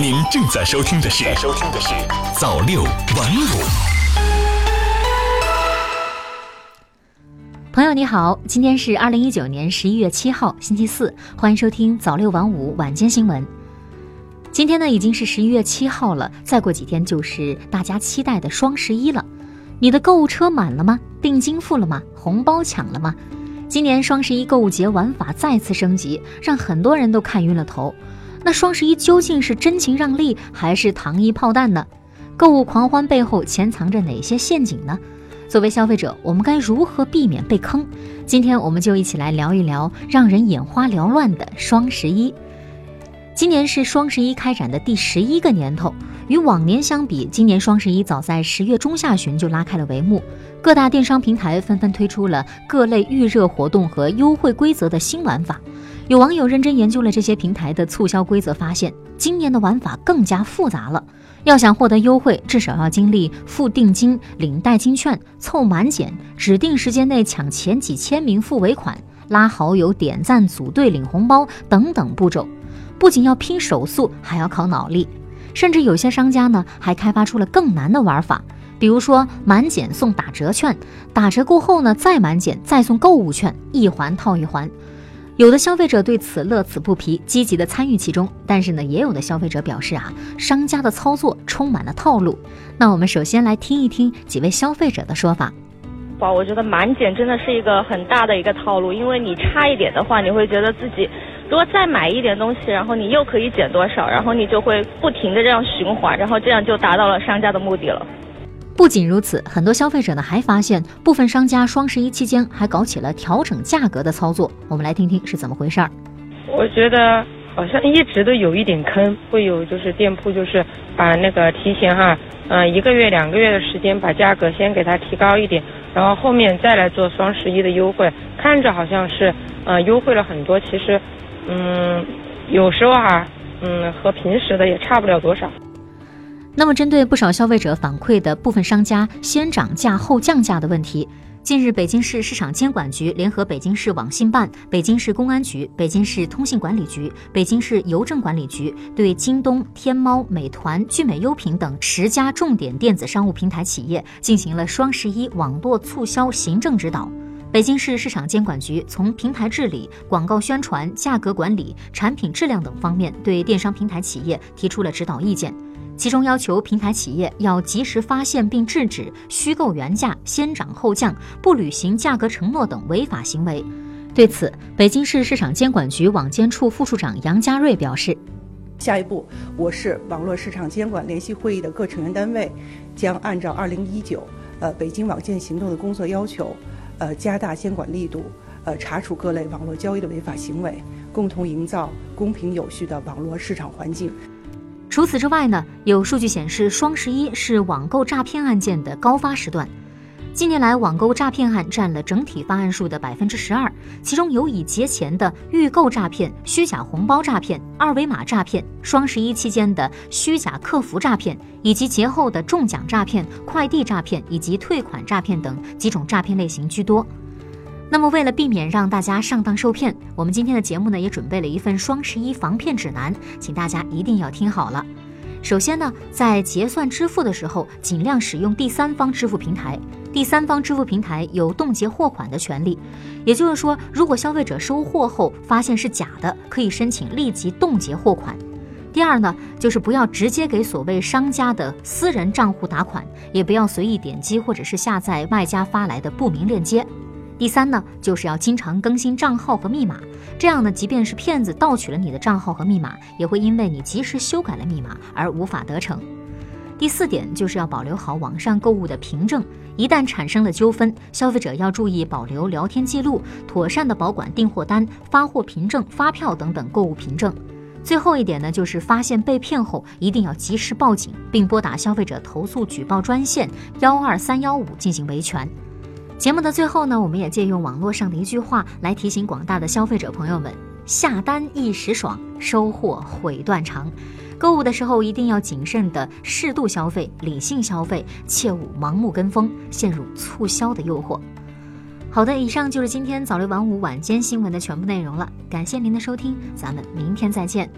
您正在收听的是收听的是早六晚五。朋友你好，今天是二零一九年十一月七号，星期四，欢迎收听早六晚五晚间新闻。今天呢已经是十一月七号了，再过几天就是大家期待的双十一了。你的购物车满了吗？定金付了吗？红包抢了吗？今年双十一购物节玩法再次升级，让很多人都看晕了头。那双十一究竟是真情让利还是糖衣炮弹呢？购物狂欢背后潜藏着哪些陷阱呢？作为消费者，我们该如何避免被坑？今天我们就一起来聊一聊让人眼花缭乱的双十一。今年是双十一开展的第十一个年头，与往年相比，今年双十一早在十月中下旬就拉开了帷幕。各大电商平台纷纷推出了各类预热活动和优惠规则的新玩法。有网友认真研究了这些平台的促销规则，发现今年的玩法更加复杂了。要想获得优惠，至少要经历付定金、领代金券、凑满减、指定时间内抢前几千名付尾款、拉好友、点赞、组队领红包等等步骤。不仅要拼手速，还要考脑力。甚至有些商家呢，还开发出了更难的玩法，比如说满减送打折券，打折过后呢再满减再送购物券，一环套一环。有的消费者对此乐此不疲，积极的参与其中。但是呢，也有的消费者表示啊，商家的操作充满了套路。那我们首先来听一听几位消费者的说法。哇，我觉得满减真的是一个很大的一个套路，因为你差一点的话，你会觉得自己如果再买一点东西，然后你又可以减多少，然后你就会不停的这样循环，然后这样就达到了商家的目的了。不仅如此，很多消费者呢还发现，部分商家双十一期间还搞起了调整价格的操作。我们来听听是怎么回事儿。我觉得好像一直都有一点坑，会有就是店铺就是把那个提前哈，嗯一个月两个月的时间把价格先给它提高一点，然后后面再来做双十一的优惠，看着好像是嗯优惠了很多，其实嗯有时候哈嗯和平时的也差不了多少。那么，针对不少消费者反馈的部分商家先涨价后降价的问题，近日，北京市市场监管局联合北京市网信办、北京市公安局、北京市通信管理局、北京市邮政管理局，对京东、天猫、美团、聚美优品等十家重点电子商务平台企业进行了双十一网络促销行政指导。北京市市场监管局从平台治理、广告宣传、价格管理、产品质量等方面，对电商平台企业提出了指导意见。其中要求平台企业要及时发现并制止虚构原价、先涨后降、不履行价格承诺等违法行为。对此，北京市市场监管局网监处副处长杨家瑞表示：“下一步，我市网络市场监管联席会议的各成员单位将按照2019呃北京网监行动的工作要求，呃加大监管力度，呃查处各类网络交易的违法行为，共同营造公平有序的网络市场环境。”除此之外呢，有数据显示，双十一是网购诈骗案件的高发时段。近年来，网购诈骗案占了整体发案数的百分之十二，其中有以节前的预购诈骗、虚假红包诈骗、二维码诈骗，双十一期间的虚假客服诈骗，以及节后的中奖诈骗、快递诈骗以及退款诈骗等几种诈骗类型居多。那么，为了避免让大家上当受骗，我们今天的节目呢也准备了一份双十一防骗指南，请大家一定要听好了。首先呢，在结算支付的时候，尽量使用第三方支付平台。第三方支付平台有冻结货款的权利，也就是说，如果消费者收货后发现是假的，可以申请立即冻结货款。第二呢，就是不要直接给所谓商家的私人账户打款，也不要随意点击或者是下载卖家发来的不明链接。第三呢，就是要经常更新账号和密码，这样呢，即便是骗子盗取了你的账号和密码，也会因为你及时修改了密码而无法得逞。第四点就是要保留好网上购物的凭证，一旦产生了纠纷，消费者要注意保留聊天记录，妥善的保管订货单、发货凭证、发票等等购物凭证。最后一点呢，就是发现被骗后一定要及时报警，并拨打消费者投诉举报专线幺二三幺五进行维权。节目的最后呢，我们也借用网络上的一句话来提醒广大的消费者朋友们：下单一时爽，收获悔断肠。购物的时候一定要谨慎的适度消费，理性消费，切勿盲目跟风，陷入促销的诱惑。好的，以上就是今天早六晚五晚间新闻的全部内容了，感谢您的收听，咱们明天再见。